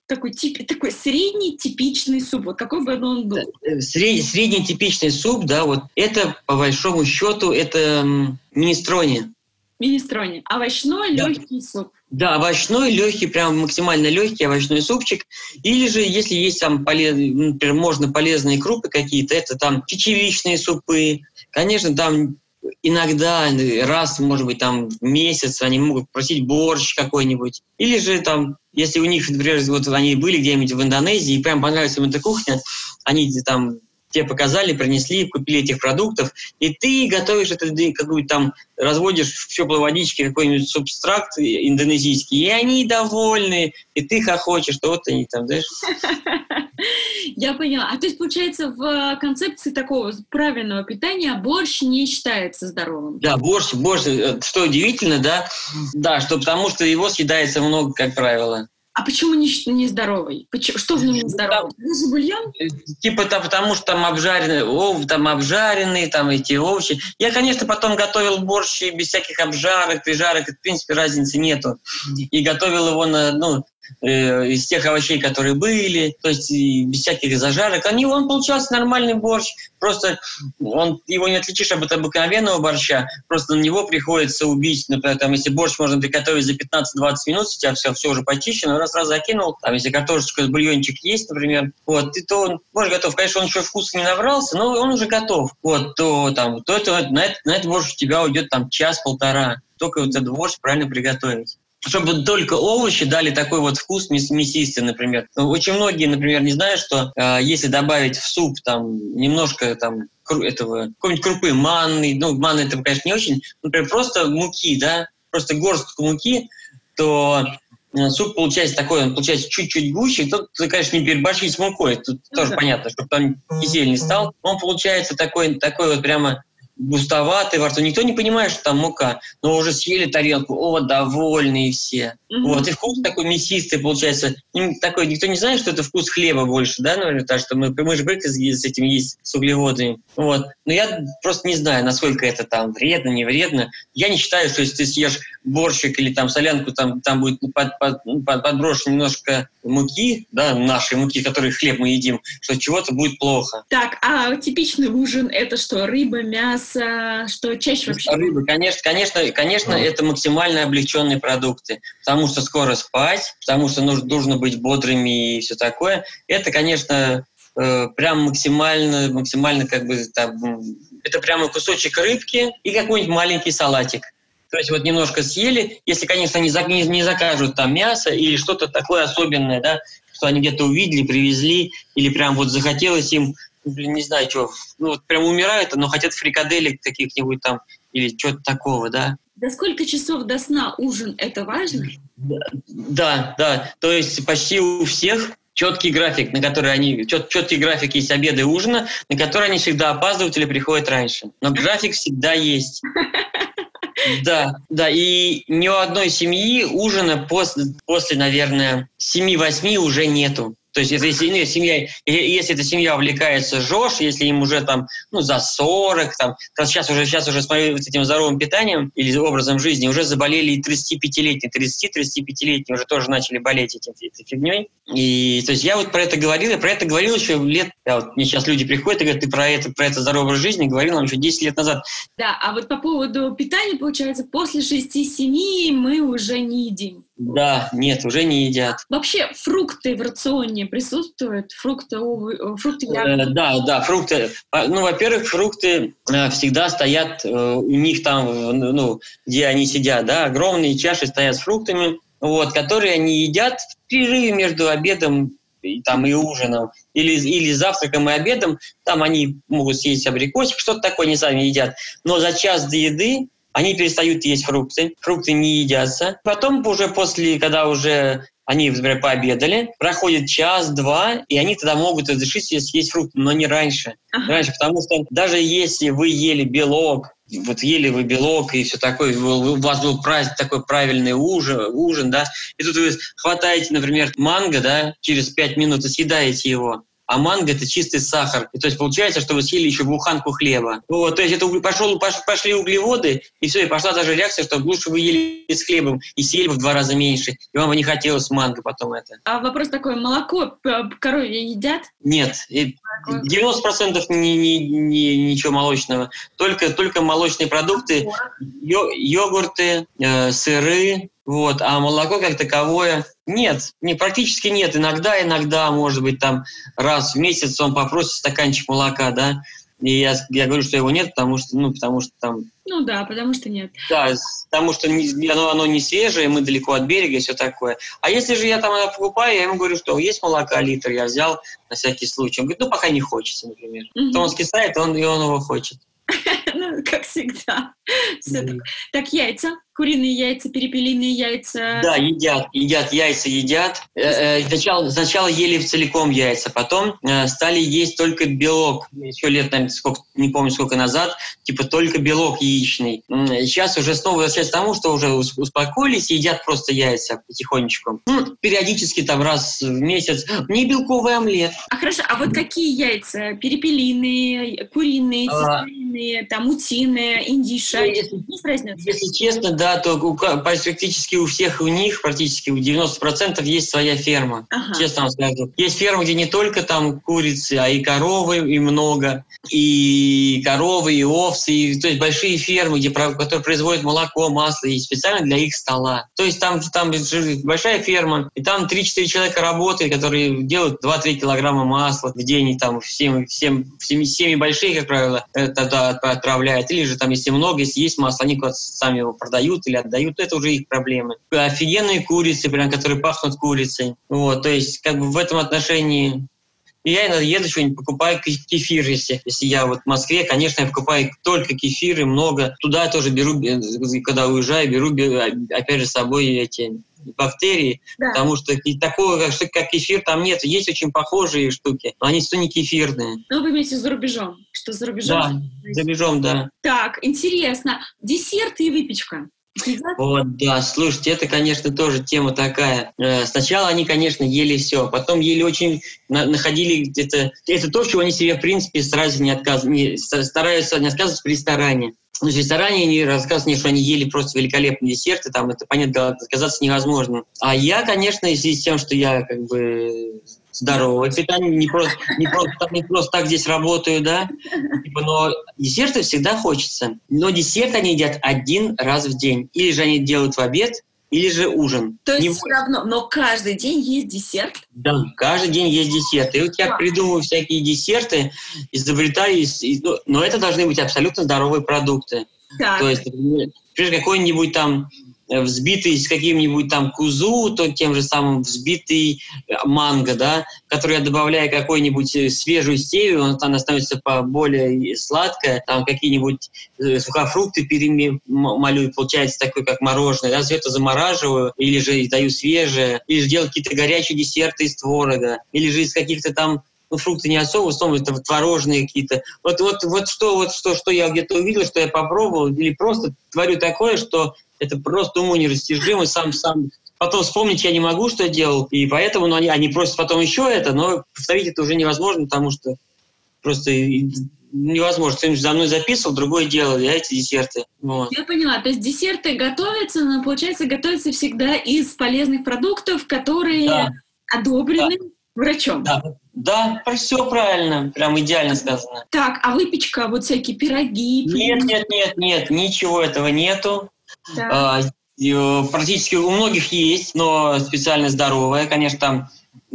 такой, тип, такой средний типичный суп, вот какой бы он был? Э, средний, средний типичный суп, да, вот это по большому счету это министрони. Министрони. Овощной да. легкий суп. Да, овощной, легкий, прям максимально легкий овощной супчик. Или же, если есть там полезные, например, можно полезные крупы какие-то, это там чечевичные супы. Конечно, там иногда, раз, может быть, там в месяц они могут просить борщ какой-нибудь. Или же там, если у них, например, вот они были где-нибудь в Индонезии, и прям понравилась им эта кухня, они там тебе показали, принесли, купили этих продуктов, и ты готовишь это, какую-то там, разводишь в теплой водичке какой-нибудь субстракт индонезийский, и они довольны, и ты хохочешь, что вот они там, знаешь. Я поняла. А то есть, получается, в концепции такого правильного питания борщ не считается здоровым? Да, борщ, борщ, э, что удивительно, да, да, что потому что его съедается много, как правило. А почему не, не здоровый? Почему, что в нем не здоровый? Там, бульон? Э, типа там, потому что там обжаренные, ов, там обжаренные, там эти овощи. Я, конечно, потом готовил борщ без всяких обжарок, прижарок, в принципе, разницы нету. И готовил его на, ну, э, из тех овощей, которые были, то есть без всяких зажарок. Они, он получался нормальный борщ, просто он, его не отличишь от обыкновенного борща, просто на него приходится убить, например, там, если борщ можно приготовить за 15-20 минут, у тебя все, все уже почищено, раз раз закинул, там, если картошечка, бульончик есть, например, вот, и то он борщ готов. Конечно, он еще вкус не набрался, но он уже готов. Вот, то там, то это, на, это, на этот борщ у тебя уйдет там час-полтора только вот этот борщ правильно приготовить чтобы только овощи дали такой вот вкус мясистый, например. Ну, очень многие, например, не знают, что э, если добавить в суп там немножко там этого какой-нибудь крупы манны, ну манны это, конечно, не очень, например, просто муки, да, просто горстку муки, то э, суп получается такой, он получается чуть-чуть гуще. Тут, конечно, не переборщить с мукой, тут ну, тоже да. понятно, чтобы там кисель не стал. Он получается такой, такой вот прямо густоватый во рту. Никто не понимает, что там мука, но уже съели тарелку, о, довольные все. Mm-hmm. Вот, и вкус такой мясистый получается. Такой, никто не знает, что это вкус хлеба больше, да, наверное, потому что мы, мы же привыкли с этим есть, с углеводами. Вот. Но я просто не знаю, насколько это там вредно, не вредно. Я не считаю, что если ты съешь борщик или там солянку, там, там будет под, под, ну, под, подброшено немножко муки, да, нашей муки, которые хлеб мы едим, что чего-то будет плохо. Так, а типичный ужин это что, рыба, мясо, что чаще вообще? Рыба, конечно, конечно, конечно, это максимально облегченные продукты, потому что скоро спать, потому что нужно, нужно быть бодрыми и все такое. Это, конечно, э, прям максимально, максимально как бы там, это прямо кусочек рыбки и какой-нибудь маленький салатик. То есть вот немножко съели, если, конечно, не, не, не закажут там мясо или что-то такое особенное, да, что они где-то увидели, привезли, или прям вот захотелось им, блин, не знаю, что, ну вот прям умирают, но хотят фрикаделек каких-нибудь там, или что-то такого, да. До сколько часов до сна ужин – это важно? Да, да. То есть почти у всех четкий график, на который они, чет, четкий график есть обеда и ужина, на который они всегда опаздывают или приходят раньше. Но график всегда есть. Да, да, и ни у одной семьи ужина после, после наверное, 7-8 уже нету. То есть если, если, семья, если эта семья увлекается ЖОЖ, если им уже там, ну, за 40, там, сейчас уже, сейчас уже смотрю с этим здоровым питанием или образом жизни, уже заболели и 35-летние, 30-35-летние уже тоже начали болеть этим, этой фигней. И то есть я вот про это говорил, я про это говорил еще лет, я вот, мне сейчас люди приходят и говорят, ты про это, про это здоровый образ жизни говорил нам еще 10 лет назад. Да, а вот по поводу питания, получается, после 6-7 мы уже не едим. Да, нет, уже не едят. Вообще фрукты в рационе присутствуют? Фрукты, овы, э, фрукты Э, да, да, фрукты. Ну, во-первых, фрукты э, всегда стоят у них там, э, ну, где они сидят, да, огромные чаши стоят с фруктами, вот, которые они едят в перерыве между обедом и, там, и ужином, или, или завтраком и обедом, там они могут съесть абрикосик, что-то такое они сами едят. Но за час до еды они перестают есть фрукты, фрукты не едятся. Потом уже после, когда уже они, например, пообедали, проходит час-два, и они тогда могут разрешить себе съесть фрукты, но не раньше. Ага. Раньше, потому что даже если вы ели белок, вот ели вы белок и все такое, у вас был праздник, такой правильный ужин, ужин, да, и тут вы хватаете, например, манго, да, через пять минут и съедаете его, а манго это чистый сахар. И то есть получается, что вы съели еще буханку хлеба. Вот, то есть это пошел, пошли углеводы, и все, и пошла даже реакция, что лучше вы ели с хлебом и съели бы в два раза меньше, и вам бы не хотелось манго потом это. А вопрос такой, молоко коровье едят? Нет, 90% не, не, не, ничего молочного. Только, только молочные продукты, йо, йогурты, э, сыры, вот, а молоко как таковое нет, не, практически нет. Иногда, иногда, может быть, там раз в месяц он попросит стаканчик молока, да, и я, я говорю, что его нет, потому что, ну, потому что там... Ну да, потому что нет. Да, потому что не, оно, оно не свежее, мы далеко от берега и все такое. А если же я там это покупаю, я ему говорю, что есть молока литр, я взял на всякий случай. Он говорит, ну, пока не хочется, например. Mm-hmm. То он скисает, он, и он его хочет. ну, как всегда. Все так. так, яйца. Куриные яйца, перепелиные яйца. Да, едят, едят, яйца едят. Э, э, сначала, сначала ели целиком яйца, потом э, стали есть только белок. Еще лет, наверное, сколько, не помню сколько назад, типа только белок яичный. Сейчас уже снова возвращается к тому, что уже успокоились едят просто яйца потихонечку. Ну, периодически там раз в месяц. Не белковый омлет. А хорошо, а вот какие яйца? Перепелиные, куриные, цистерные, там утиные, индиша? Ну, если? Если честно, да, то у, практически у всех у них, практически у 90% есть своя ферма. Ага. Честно вам скажу. Есть ферма, где не только там курицы, а и коровы, и много. И коровы, и овцы, и, то есть большие фермы, где, которые производят молоко, масло, и специально для их стола. То есть там, там большая ферма, и там 3-4 человека работают, которые делают 2-3 килограмма масла в день, и там всем, всем, всеми, всеми большие, как правило, это отправляют. Или же там, если много, если есть масло, они сами его продают продают или отдают, это уже их проблемы. Офигенные курицы, прям, которые пахнут курицей. Вот, то есть, как бы в этом отношении я иногда еду что-нибудь, покупаю кефир, если, если я вот в Москве, конечно, я покупаю только кефиры, много. Туда тоже беру, когда уезжаю, беру, опять же, с собой эти бактерии, да. потому что такого, как, как кефир, там нет. Есть очень похожие штуки, но они все не кефирные. Ну, вы имеете за рубежом, что за рубежом? Да, за рубежом, да. Так, интересно. Десерты и выпечка. Вот, да, слушайте, это, конечно, тоже тема такая. Э, сначала они, конечно, ели все, потом ели очень, находили где-то... Это то, чего они себе, в принципе, стараются не, отказ... не, стараются не отказываться в ресторане. Ну, в ресторане они рассказывали, что они ели просто великолепные десерты, там это, понятно, отказаться невозможно. А я, конечно, в связи с тем, что я как бы здоровое питание, не просто, не просто, не просто так здесь работаю, да, типа, но десерты всегда хочется. Но десерт они едят один раз в день. Или же они делают в обед, или же ужин. То есть не все равно, но каждый день есть десерт? Да, каждый день есть десерт. И вот я придумываю всякие десерты, изобретаю, ну, но это должны быть абсолютно здоровые продукты. Так. То есть, например, какой-нибудь там взбитый с каким-нибудь там кузу, то тем же самым взбитый манго, да, который я добавляю какой-нибудь свежую стевию, он, она становится более сладкая, там какие-нибудь сухофрукты перемолю, получается такой, как мороженое, да, все это замораживаю, или же даю свежее, или же делаю какие-то горячие десерты из творога, или же из каких-то там ну, фрукты не особо, в основном это творожные какие-то. Вот, вот, вот что, вот что, что я где-то увидел, что я попробовал, или просто творю такое, что это просто уму нерастяжимо, сам, сам потом вспомнить я не могу, что я делал, и поэтому ну, они, они просят потом еще это, но повторить это уже невозможно, потому что просто невозможно. Кто-нибудь за мной записывал, другое дело, я эти десерты. Вот. Я поняла. То есть десерты готовятся, но, получается, готовятся всегда из полезных продуктов, которые да. одобрены да. врачом. Да. Да, все правильно, прям идеально сказано. Так, а выпечка, вот всякие пироги? Нет, нет, нет, нет, ничего этого нету. Да. А, э, практически у многих есть, но специально здоровая, конечно, там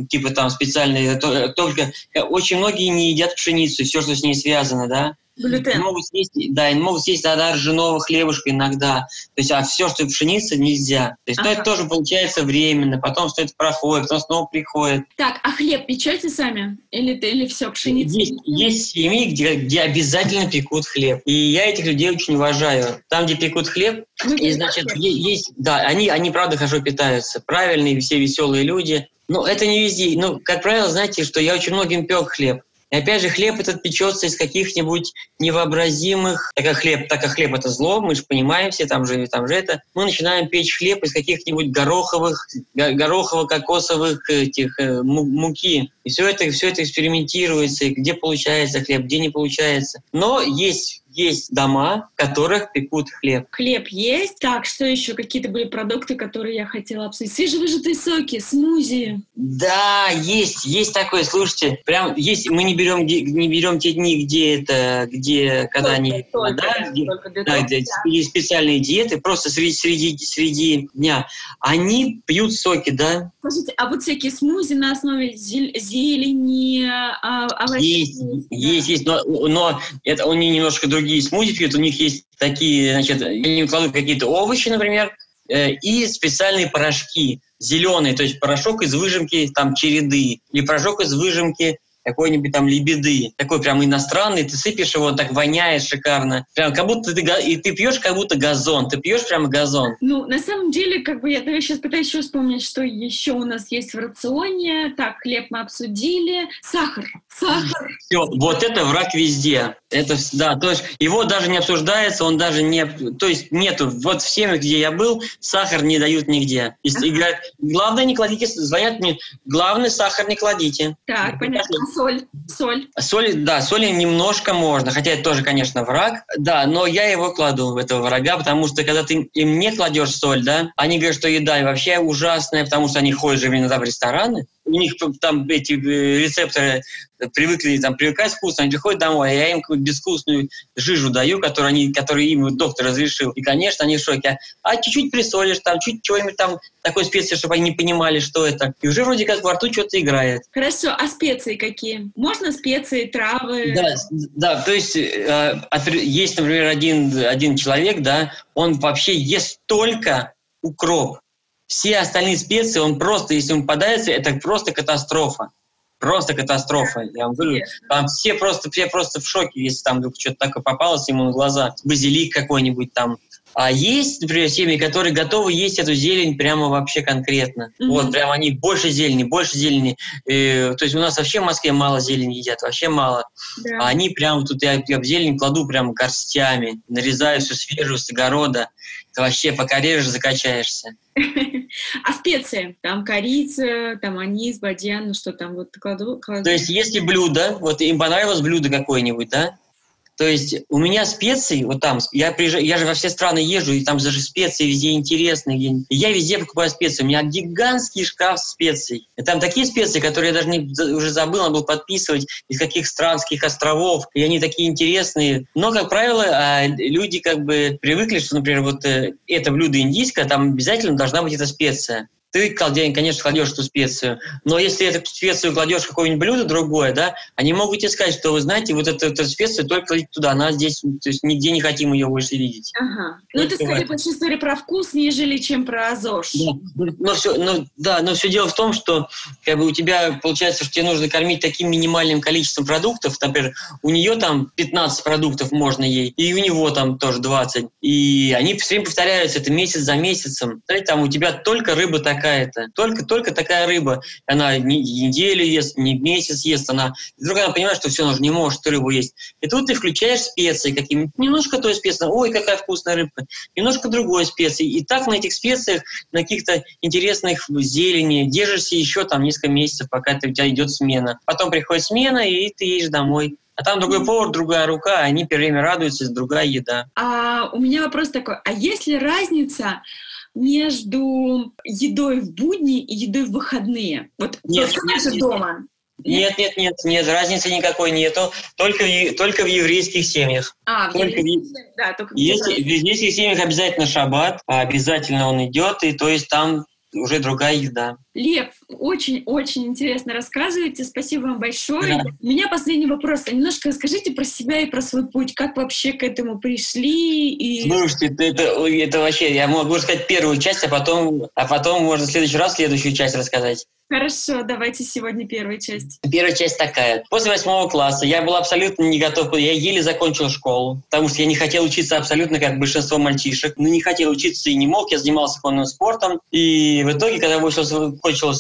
типа там специальные, только очень многие не едят пшеницу, все, что с ней связано, да. Глютен. Могут съесть, да, могут съесть тогда ржаного хлебушка иногда. То есть, а все, что пшеница, нельзя. То есть, ага. ну, это тоже получается временно, потом что это проходит, потом снова приходит. Так, а хлеб печете сами? Или, или все, пшеница? Есть, есть семьи, где, где обязательно пекут хлеб. И я этих людей очень уважаю. Там, где пекут хлеб, Вы и, значит, хлеб? есть, да, они, они правда хорошо питаются. Правильные, все веселые люди. Но это не везде. Ну, как правило, знаете, что я очень многим пек хлеб. И опять же, хлеб этот печется из каких-нибудь невообразимых, так как хлеб, так как хлеб это зло, мы же понимаем все, там же, там же это, мы начинаем печь хлеб из каких-нибудь гороховых, горохово-кокосовых этих э, муки. И все это, все это экспериментируется, где получается хлеб, где не получается. Но есть есть дома, в которых пекут хлеб. Хлеб есть. Так, что еще? Какие-то были продукты, которые я хотела обсудить? Свежевыжатые соки, смузи. Да, есть, есть такое. Слушайте, прям есть. Мы не берем, не берем те дни, где это, где, когда только, они, только, да, где, да, где, да. специальные диеты, просто среди, среди, среди дня. Они пьют соки, да. Слушайте, а вот всякие смузи на основе зелени, а, овощей? Есть, есть, есть, но, но это они немножко другие другие смузи пьют, у них есть такие, значит, они кладут какие-то овощи, например, э, и специальные порошки зеленые, то есть порошок из выжимки там череды, или порошок из выжимки какой-нибудь там лебеды, такой прям иностранный, ты сыпешь его, так воняет шикарно. Прям как будто ты, и ты пьешь как будто газон, ты пьешь прям газон. Ну, на самом деле, как бы я, я сейчас пытаюсь еще вспомнить, что еще у нас есть в рационе. Так, хлеб мы обсудили. Сахар. Сахар. Все, вот это враг везде. Это, да, то есть его даже не обсуждается, он даже не, то есть нету, вот в семьях, где я был, сахар не дают нигде. И, и говорят, главное не кладите, звонят мне, главный сахар не кладите. Так, понятно соль? Соль? Соль, да, соли немножко можно, хотя это тоже, конечно, враг, да, но я его кладу в этого врага, потому что когда ты им не кладешь соль, да, они говорят, что еда вообще ужасная, потому что они ходят же иногда в рестораны, у них там эти э, рецепторы привыкли там привыкать вкусно, они приходят домой, а я им какую-то безвкусную жижу даю, которую, они, которую им доктор разрешил. И, конечно, они в шоке. А чуть-чуть присолишь, там, чуть чего-нибудь там, такой специи, чтобы они не понимали, что это. И уже вроде как во рту что-то играет. Хорошо, а специи какие? Можно специи, травы? Да, да то есть э, есть, например, один, один человек, да, он вообще ест только укроп. Все остальные специи, он просто, если он попадается, это просто катастрофа. Просто катастрофа. Я вам говорю, там все просто, все просто в шоке, если там вдруг что-то такое попалось ему на глаза. Базилик какой-нибудь там. А есть, например, семьи, которые готовы есть эту зелень прямо вообще конкретно. Mm-hmm. Вот, прям они больше зелени, больше зелени. Э, то есть у нас вообще в Москве мало зелени едят, вообще мало. Yeah. А они прям тут, я, я в зелень кладу прям горстями, нарезаю все свежую с огорода. Ты вообще пока режешь, закачаешься. А специи? Там корица, там анис, бадьян, ну что там вот кладу. То есть если блюдо, вот им понравилось блюдо какое-нибудь, да? То есть у меня специи, вот там, я, приезжаю, я же во все страны езжу, и там даже специи везде интересные. И я везде покупаю специи. У меня гигантский шкаф специй. И там такие специи, которые я даже не, уже забыл, надо было подписывать, из каких стран, с каких островов. И они такие интересные. Но, как правило, а, люди как бы привыкли, что, например, вот э, это блюдо индийское, там обязательно должна быть эта специя. Ты, конечно, кладешь эту специю, но если эту специю кладешь в какое-нибудь блюдо другое, да, они могут тебе сказать, что вы знаете, вот эту, эту специю только туда, она здесь, то есть нигде не хотим ее больше видеть. Ага. Ну, это скорее больше история про вкус, нежели чем про АЗОЖ. Да, но все, но, да, но все дело в том, что как бы у тебя получается, что тебе нужно кормить таким минимальным количеством продуктов, например, у нее там 15 продуктов можно ей, и у него там тоже 20, и они все время повторяются, это месяц за месяцем. Там у тебя только рыба такая-то, только, только такая рыба. Она не неделю ест, не месяц ест, она... И вдруг она понимает, что все, она же не может рыбу есть. И тут ты включаешь специи какие-нибудь, немножко той специи, ой, какая вкусная рыбка, немножко другой специи. И так на этих специях, на каких-то интересных зелени держишься еще там несколько месяцев, пока ты, у тебя идет смена. Потом приходит смена, и ты едешь домой. А там другой повар, другая рука, они все время радуются, другая еда. А у меня вопрос такой, а есть ли разница между едой в будни и едой в выходные? Вот нет, нет, нет, дома. Нет, нет, нет, нет, разницы никакой нету. Только в, только в еврейских семьях. А, только в еврейских, да, только в есть, в еврейских семьях обязательно шаббат, а обязательно он идет, и то есть там уже другая еда. Лев, очень-очень интересно рассказываете. Спасибо вам большое. Да. У меня последний вопрос. Немножко расскажите про себя и про свой путь. Как вообще к этому пришли? И... Слушайте, это, это, вообще, я могу рассказать первую часть, а потом, а потом можно в следующий раз следующую часть рассказать. Хорошо, давайте сегодня первая часть. Первая часть такая. После восьмого класса я был абсолютно не готов, я еле закончил школу, потому что я не хотел учиться абсолютно как большинство мальчишек. Ну, не хотел учиться и не мог, я занимался конным спортом. И в итоге, когда вышел, кончил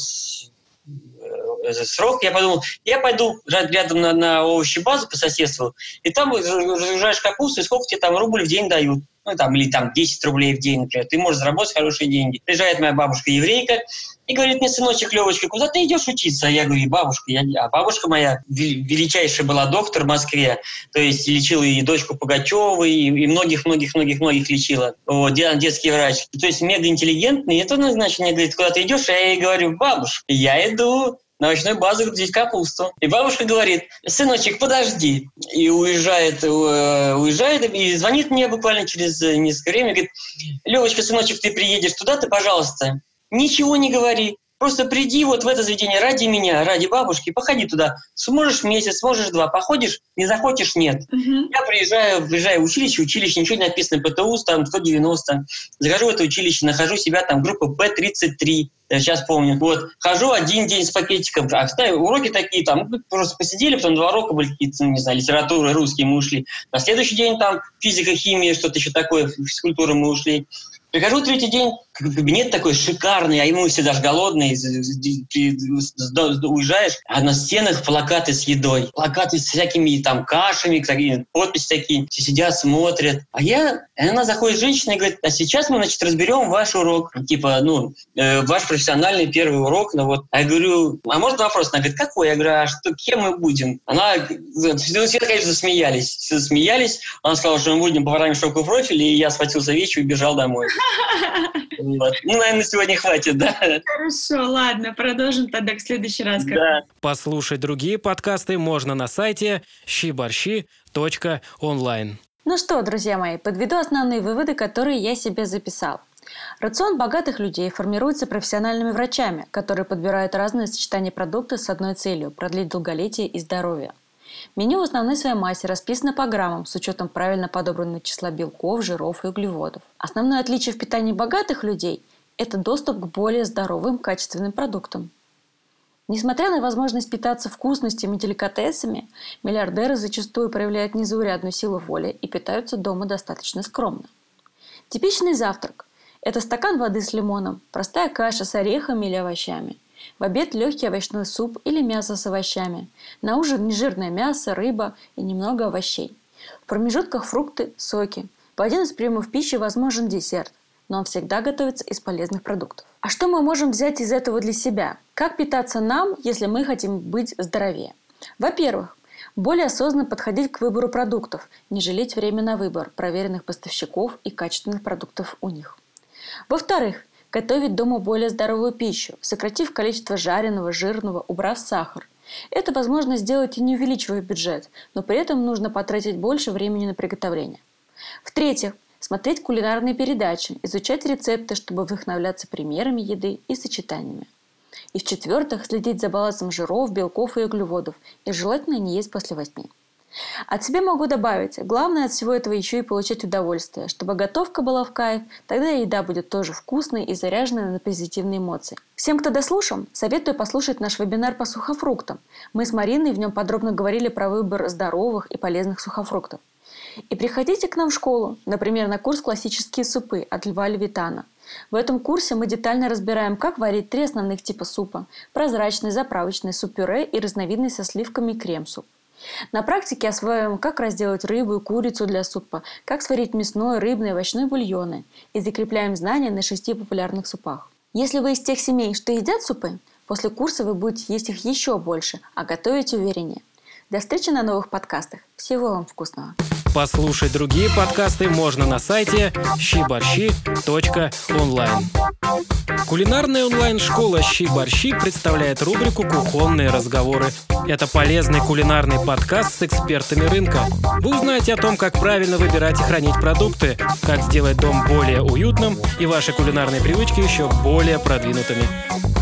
э, срок, я подумал, я пойду рядом на, на овощебазу по соседству, и там разгружаешь капусту, и сколько тебе там рубль в день дают ну, там, или там 10 рублей в день, например, ты можешь заработать хорошие деньги. Приезжает моя бабушка-еврейка и говорит мне, сыночек, Левочка, куда ты идешь учиться? А я говорю, бабушка, я... а бабушка моя величайшая была доктор в Москве, то есть лечила и дочку Пугачеву, и многих-многих-многих-многих лечила, вот, детский врач. То есть мега интеллигентный, это, ну, значит, мне говорит, куда ты идешь? А я ей говорю, бабушка, я иду на овощной базе грузить капусту. И бабушка говорит, сыночек, подожди. И уезжает, э, уезжает и звонит мне буквально через несколько времени, говорит, Левочка, сыночек, ты приедешь туда, ты, пожалуйста, ничего не говори. Просто приди вот в это заведение ради меня, ради бабушки, походи туда. Сможешь месяц, сможешь два, походишь, не захочешь, нет. Uh-huh. Я приезжаю, приезжаю в училище, училище, ничего не написано, ПТУ, там 190. Захожу в это училище, нахожу себя там, группа П-33, я сейчас помню. Вот, хожу один день с пакетиком, а, кстати, уроки такие, там, просто посидели, потом два урока были какие-то, не знаю, литература, русские мы ушли. На следующий день там физика, химия, что-то еще такое, физкультура мы ушли. Прихожу третий день, кабинет такой шикарный, а ему все даже голодные, уезжаешь, а на стенах плакаты с едой, плакаты с всякими там кашами, такие, подписи такие, все сидят, смотрят. А я, она заходит женщина и говорит, а сейчас мы, значит, разберем ваш урок, типа, ну, э, ваш профессиональный первый урок, ну вот. А я говорю, а можно вопрос? Она говорит, какой? Я говорю, а что, кем мы будем? Она, все, конечно, засмеялись, все засмеялись. Она сказала, что мы будем по программе шоку профиль, и я схватился вещи и убежал домой. Вот. Ну, наверное, сегодня хватит, да? Хорошо, ладно, продолжим тогда в следующий раз. Да. Послушать другие подкасты можно на сайте щиборщи.онлайн. Ну что, друзья мои, подведу основные выводы, которые я себе записал. Рацион богатых людей формируется профессиональными врачами, которые подбирают разные сочетания продуктов с одной целью – продлить долголетие и здоровье. Меню в основной своей массе расписано по граммам с учетом правильно подобранного числа белков, жиров и углеводов. Основное отличие в питании богатых людей – это доступ к более здоровым, качественным продуктам. Несмотря на возможность питаться вкусностями и деликатесами, миллиардеры зачастую проявляют незаурядную силу воли и питаются дома достаточно скромно. Типичный завтрак – это стакан воды с лимоном, простая каша с орехами или овощами – в обед легкий овощной суп или мясо с овощами. На ужин нежирное мясо, рыба и немного овощей. В промежутках фрукты, соки. В один из приемов пищи возможен десерт, но он всегда готовится из полезных продуктов. А что мы можем взять из этого для себя? Как питаться нам, если мы хотим быть здоровее? Во-первых, более осознанно подходить к выбору продуктов, не жалеть время на выбор проверенных поставщиков и качественных продуктов у них. Во-вторых, Готовить дома более здоровую пищу, сократив количество жареного, жирного, убрав сахар. Это возможно сделать и не увеличивая бюджет, но при этом нужно потратить больше времени на приготовление. В-третьих, смотреть кулинарные передачи, изучать рецепты, чтобы вдохновляться примерами еды и сочетаниями. И в-четвертых, следить за балансом жиров, белков и углеводов, и желательно не есть после восьми. От себя могу добавить, главное от всего этого еще и получать удовольствие, чтобы готовка была в кайф, тогда и еда будет тоже вкусной и заряженной на позитивные эмоции. Всем, кто дослушал, советую послушать наш вебинар по сухофруктам. Мы с Мариной в нем подробно говорили про выбор здоровых и полезных сухофруктов. И приходите к нам в школу, например, на курс «Классические супы» от Льва Левитана. В этом курсе мы детально разбираем, как варить три основных типа супа – прозрачный, заправочный, суп-пюре и разновидный со сливками крем-суп. На практике освоим, как разделать рыбу и курицу для супа, как сварить мясное, рыбное и овощное бульоны и закрепляем знания на шести популярных супах. Если вы из тех семей, что едят супы, после курса вы будете есть их еще больше, а готовить увереннее. До встречи на новых подкастах. Всего вам вкусного! Послушать другие подкасты можно на сайте щиборщи.онлайн. Кулинарная онлайн-школа «Щи-борщи» представляет рубрику «Кухонные разговоры». Это полезный кулинарный подкаст с экспертами рынка. Вы узнаете о том, как правильно выбирать и хранить продукты, как сделать дом более уютным и ваши кулинарные привычки еще более продвинутыми.